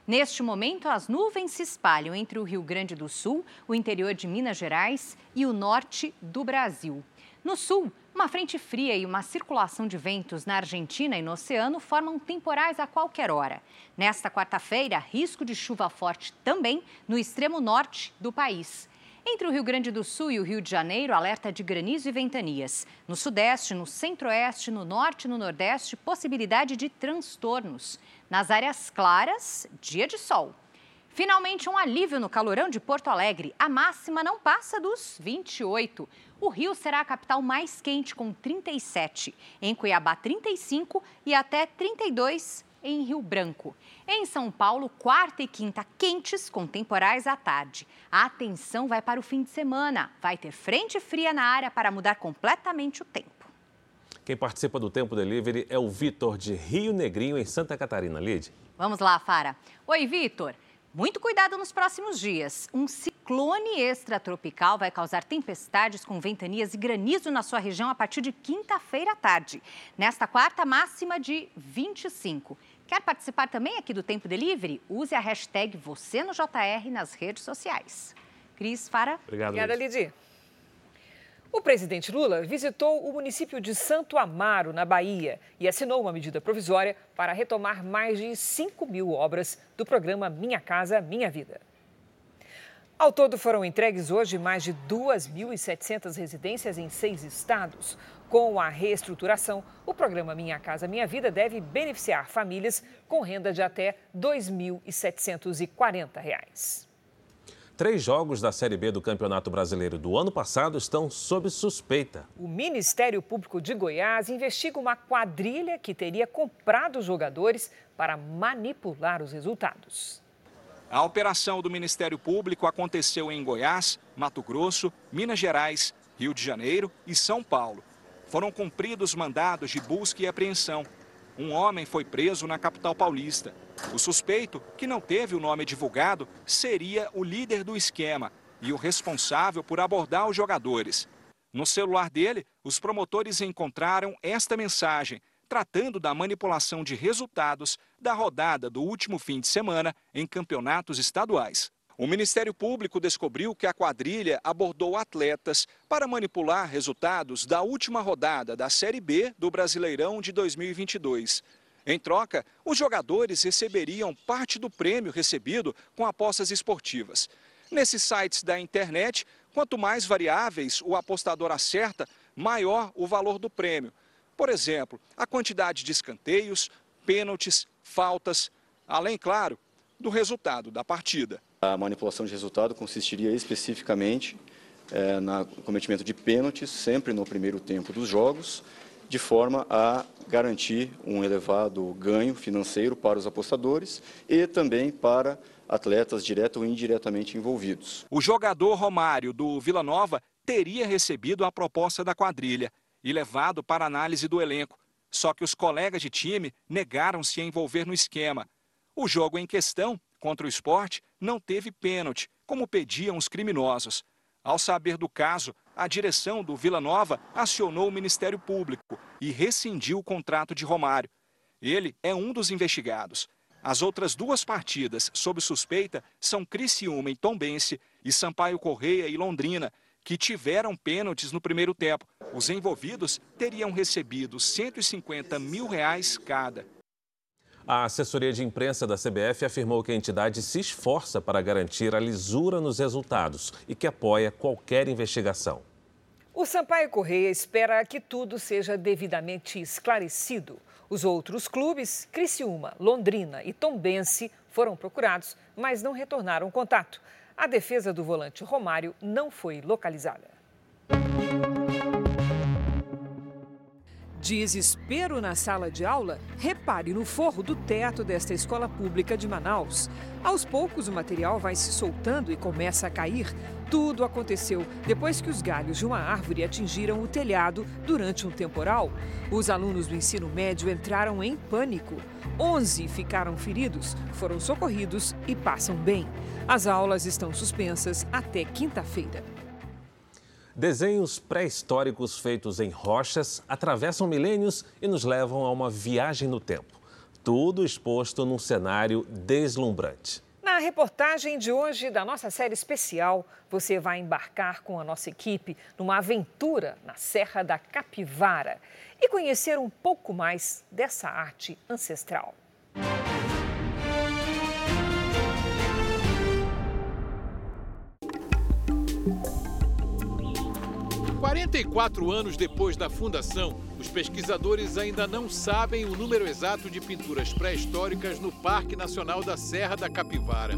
Neste momento, as nuvens se espalham entre o Rio Grande do Sul, o interior de Minas Gerais e o norte do Brasil. No sul, uma frente fria e uma circulação de ventos na Argentina e no oceano formam temporais a qualquer hora. Nesta quarta-feira, risco de chuva forte também no extremo norte do país. Entre o Rio Grande do Sul e o Rio de Janeiro, alerta de granizo e ventanias. No Sudeste, no Centro-Oeste, no Norte e no Nordeste, possibilidade de transtornos. Nas áreas claras, dia de sol. Finalmente, um alívio no calorão de Porto Alegre. A máxima não passa dos 28. O Rio será a capital mais quente, com 37. Em Cuiabá, 35 e até 32 em Rio Branco. Em São Paulo, quarta e quinta quentes, com temporais à tarde. A atenção vai para o fim de semana. Vai ter frente fria na área para mudar completamente o tempo. Quem participa do Tempo Delivery é o Vitor de Rio Negrinho, em Santa Catarina. Lid. Vamos lá, Fara. Oi, Vitor. Muito cuidado nos próximos dias. Um ciclone extratropical vai causar tempestades com ventanias e granizo na sua região a partir de quinta-feira à tarde. Nesta quarta, máxima de 25. Quer participar também aqui do Tempo Delivery? Use a hashtag você no JR nas redes sociais. Cris, Fara. Obrigado, Obrigada, Lidy. O presidente Lula visitou o município de Santo Amaro, na Bahia, e assinou uma medida provisória para retomar mais de 5 mil obras do programa Minha Casa Minha Vida. Ao todo, foram entregues hoje mais de 2.700 residências em seis estados. Com a reestruturação, o programa Minha Casa Minha Vida deve beneficiar famílias com renda de até R$ 2.740. Três jogos da Série B do Campeonato Brasileiro do ano passado estão sob suspeita. O Ministério Público de Goiás investiga uma quadrilha que teria comprado jogadores para manipular os resultados. A operação do Ministério Público aconteceu em Goiás, Mato Grosso, Minas Gerais, Rio de Janeiro e São Paulo foram cumpridos mandados de busca e apreensão. Um homem foi preso na capital paulista. O suspeito, que não teve o nome divulgado, seria o líder do esquema e o responsável por abordar os jogadores. No celular dele, os promotores encontraram esta mensagem, tratando da manipulação de resultados da rodada do último fim de semana em campeonatos estaduais. O Ministério Público descobriu que a quadrilha abordou atletas para manipular resultados da última rodada da Série B do Brasileirão de 2022. Em troca, os jogadores receberiam parte do prêmio recebido com apostas esportivas. Nesses sites da internet, quanto mais variáveis o apostador acerta, maior o valor do prêmio. Por exemplo, a quantidade de escanteios, pênaltis, faltas, além, claro, do resultado da partida. A manipulação de resultado consistiria especificamente é, no cometimento de pênaltis, sempre no primeiro tempo dos jogos, de forma a garantir um elevado ganho financeiro para os apostadores e também para atletas direto ou indiretamente envolvidos. O jogador Romário do Vila Nova teria recebido a proposta da quadrilha e levado para análise do elenco. Só que os colegas de time negaram-se a envolver no esquema. O jogo em questão contra o esporte não teve pênalti, como pediam os criminosos. Ao saber do caso, a direção do Vila Nova acionou o Ministério Público e rescindiu o contrato de Romário. Ele é um dos investigados. As outras duas partidas sob suspeita são Criciúma e Tombense e Sampaio Correia e Londrina, que tiveram pênaltis no primeiro tempo. Os envolvidos teriam recebido 150 mil reais cada. A assessoria de imprensa da CBF afirmou que a entidade se esforça para garantir a lisura nos resultados e que apoia qualquer investigação. O Sampaio Correia espera que tudo seja devidamente esclarecido. Os outros clubes, Criciúma, Londrina e Tombense, foram procurados, mas não retornaram contato. A defesa do volante Romário não foi localizada. Desespero na sala de aula? Repare no forro do teto desta escola pública de Manaus. Aos poucos, o material vai se soltando e começa a cair. Tudo aconteceu depois que os galhos de uma árvore atingiram o telhado durante um temporal. Os alunos do ensino médio entraram em pânico. Onze ficaram feridos, foram socorridos e passam bem. As aulas estão suspensas até quinta-feira. Desenhos pré-históricos feitos em rochas atravessam milênios e nos levam a uma viagem no tempo. Tudo exposto num cenário deslumbrante. Na reportagem de hoje da nossa série especial, você vai embarcar com a nossa equipe numa aventura na Serra da Capivara e conhecer um pouco mais dessa arte ancestral. 44 anos depois da fundação, os pesquisadores ainda não sabem o número exato de pinturas pré-históricas no Parque Nacional da Serra da Capivara.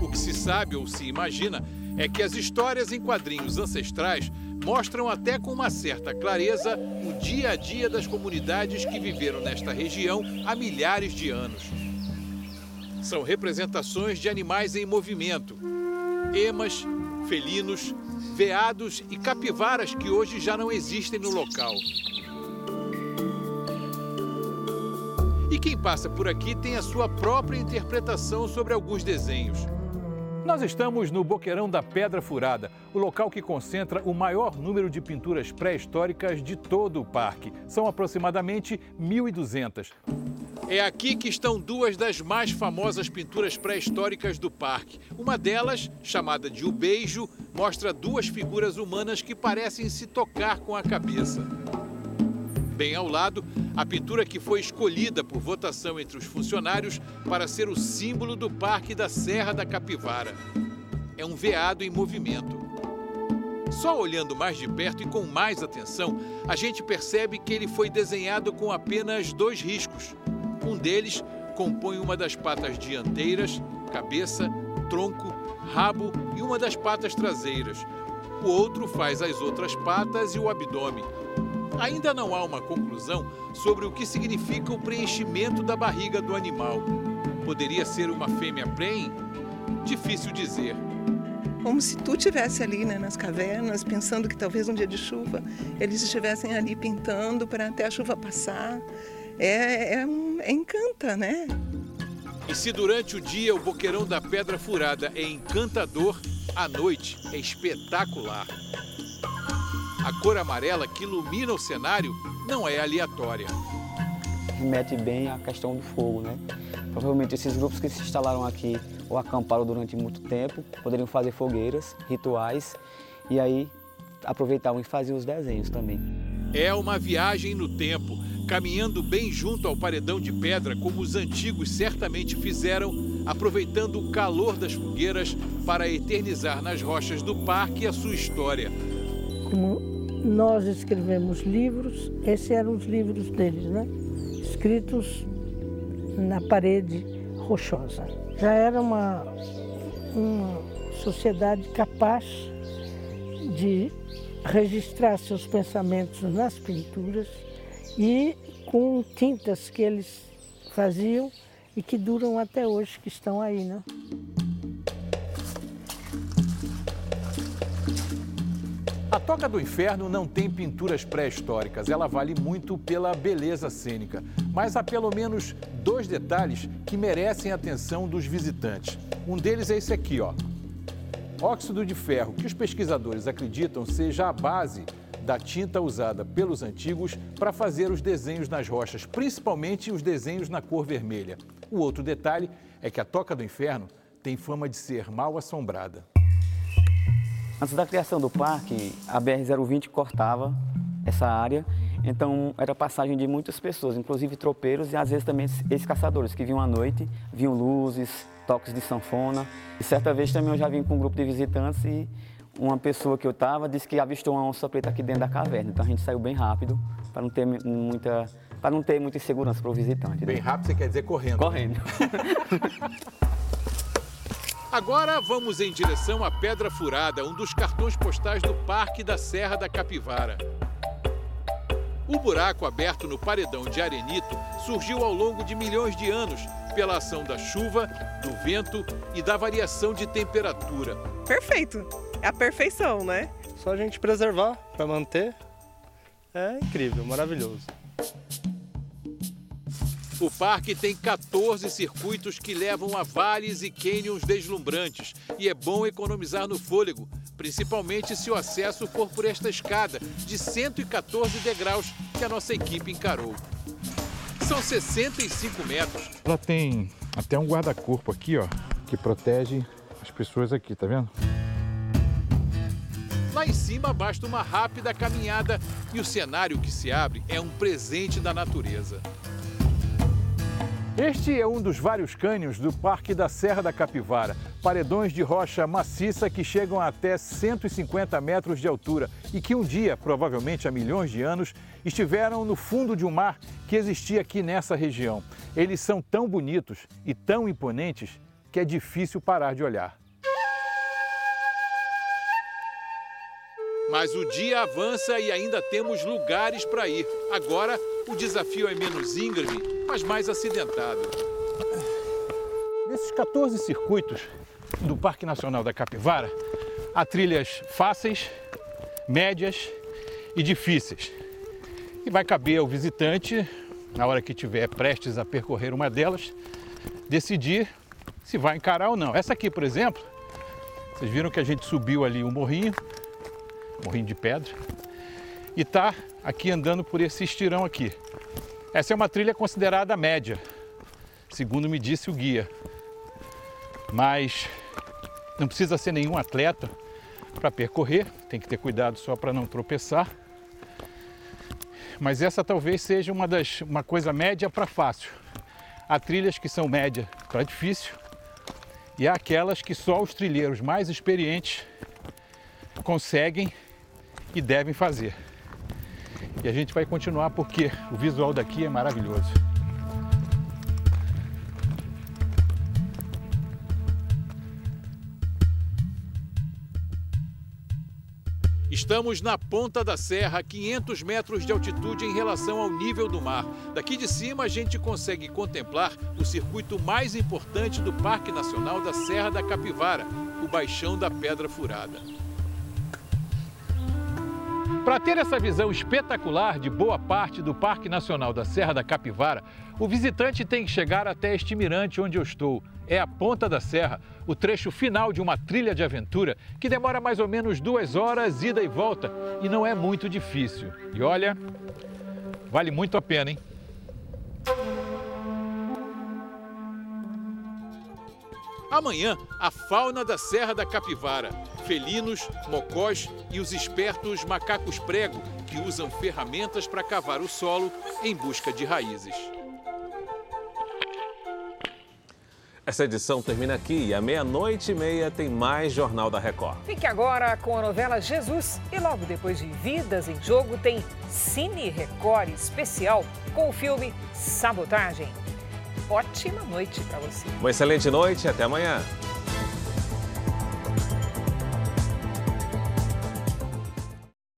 O que se sabe ou se imagina é que as histórias em quadrinhos ancestrais mostram até com uma certa clareza o dia a dia das comunidades que viveram nesta região há milhares de anos. São representações de animais em movimento, emas, felinos, veados e capivaras que hoje já não existem no local. E quem passa por aqui tem a sua própria interpretação sobre alguns desenhos. Nós estamos no Boqueirão da Pedra Furada, o local que concentra o maior número de pinturas pré-históricas de todo o parque. São aproximadamente 1.200. É aqui que estão duas das mais famosas pinturas pré-históricas do parque. Uma delas, chamada de O Beijo, mostra duas figuras humanas que parecem se tocar com a cabeça. Bem ao lado, a pintura que foi escolhida por votação entre os funcionários para ser o símbolo do Parque da Serra da Capivara. É um veado em movimento. Só olhando mais de perto e com mais atenção, a gente percebe que ele foi desenhado com apenas dois riscos. Um deles compõe uma das patas dianteiras, cabeça, tronco, rabo e uma das patas traseiras. O outro faz as outras patas e o abdômen. Ainda não há uma conclusão sobre o que significa o preenchimento da barriga do animal. Poderia ser uma fêmea prenhe? Difícil dizer. Como se tu estivesse ali né, nas cavernas, pensando que talvez um dia de chuva eles estivessem ali pintando para até a chuva passar. É, é, é encanta, né? E se durante o dia o boqueirão da Pedra Furada é encantador, à noite é espetacular. A cor amarela que ilumina o cenário não é aleatória. Remete bem à questão do fogo, né? Provavelmente esses grupos que se instalaram aqui ou acamparam durante muito tempo poderiam fazer fogueiras, rituais e aí aproveitavam e faziam os desenhos também. É uma viagem no tempo, caminhando bem junto ao paredão de pedra, como os antigos certamente fizeram, aproveitando o calor das fogueiras para eternizar nas rochas do parque a sua história. Como nós escrevemos livros, esses eram os livros deles, né? Escritos na parede rochosa. Já era uma, uma sociedade capaz de registrar seus pensamentos nas pinturas e com tintas que eles faziam e que duram até hoje, que estão aí, né? Toca do Inferno não tem pinturas pré-históricas, ela vale muito pela beleza cênica. Mas há pelo menos dois detalhes que merecem a atenção dos visitantes. Um deles é esse aqui, ó. Óxido de ferro, que os pesquisadores acreditam seja a base da tinta usada pelos antigos para fazer os desenhos nas rochas, principalmente os desenhos na cor vermelha. O outro detalhe é que a Toca do Inferno tem fama de ser mal assombrada. Antes da criação do parque, a BR-020 cortava essa área, então era passagem de muitas pessoas, inclusive tropeiros e às vezes também esses caçadores que vinham à noite, viam luzes, toques de sanfona. E certa vez também eu já vim com um grupo de visitantes e uma pessoa que eu estava disse que avistou uma onça preta aqui dentro da caverna. Então a gente saiu bem rápido para não ter muita para não ter muita insegurança para o visitante. Bem né? rápido você quer dizer correndo. Correndo. Agora vamos em direção à Pedra Furada, um dos cartões postais do Parque da Serra da Capivara. O buraco aberto no paredão de arenito surgiu ao longo de milhões de anos pela ação da chuva, do vento e da variação de temperatura. Perfeito! É a perfeição, né? Só a gente preservar para manter. É incrível, maravilhoso. O parque tem 14 circuitos que levam a vales e cânions deslumbrantes e é bom economizar no fôlego, principalmente se o acesso for por esta escada de 114 degraus que a nossa equipe encarou. São 65 metros. Ela tem até um guarda-corpo aqui, ó, que protege as pessoas aqui, tá vendo? Lá em cima basta uma rápida caminhada e o cenário que se abre é um presente da natureza. Este é um dos vários cânions do Parque da Serra da Capivara. Paredões de rocha maciça que chegam até 150 metros de altura e que um dia, provavelmente há milhões de anos, estiveram no fundo de um mar que existia aqui nessa região. Eles são tão bonitos e tão imponentes que é difícil parar de olhar. Mas o dia avança e ainda temos lugares para ir. Agora, o desafio é menos íngreme, mas mais acidentado. Nesses 14 circuitos do Parque Nacional da Capivara, há trilhas fáceis, médias e difíceis. E vai caber ao visitante, na hora que estiver prestes a percorrer uma delas, decidir se vai encarar ou não. Essa aqui, por exemplo, vocês viram que a gente subiu ali um morrinho, morrinho de pedra, e está aqui andando por esse estirão aqui. Essa é uma trilha considerada média, segundo me disse o guia. Mas não precisa ser nenhum atleta para percorrer, tem que ter cuidado só para não tropeçar. Mas essa talvez seja uma, das, uma coisa média para fácil. Há trilhas que são média para difícil e há aquelas que só os trilheiros mais experientes conseguem e devem fazer. E a gente vai continuar porque o visual daqui é maravilhoso. Estamos na ponta da serra, a 500 metros de altitude em relação ao nível do mar. Daqui de cima a gente consegue contemplar o circuito mais importante do Parque Nacional da Serra da Capivara, o Baixão da Pedra Furada. Para ter essa visão espetacular de boa parte do Parque Nacional da Serra da Capivara, o visitante tem que chegar até este mirante onde eu estou. É a ponta da serra, o trecho final de uma trilha de aventura que demora mais ou menos duas horas, ida e volta, e não é muito difícil. E olha, vale muito a pena, hein? Amanhã, a fauna da Serra da Capivara. Felinos, mocós e os espertos macacos prego, que usam ferramentas para cavar o solo em busca de raízes. Essa edição termina aqui e à meia-noite e meia tem mais Jornal da Record. Fique agora com a novela Jesus e logo depois de Vidas em Jogo tem Cine Record especial com o filme Sabotagem ótima noite para você. Uma excelente noite até amanhã.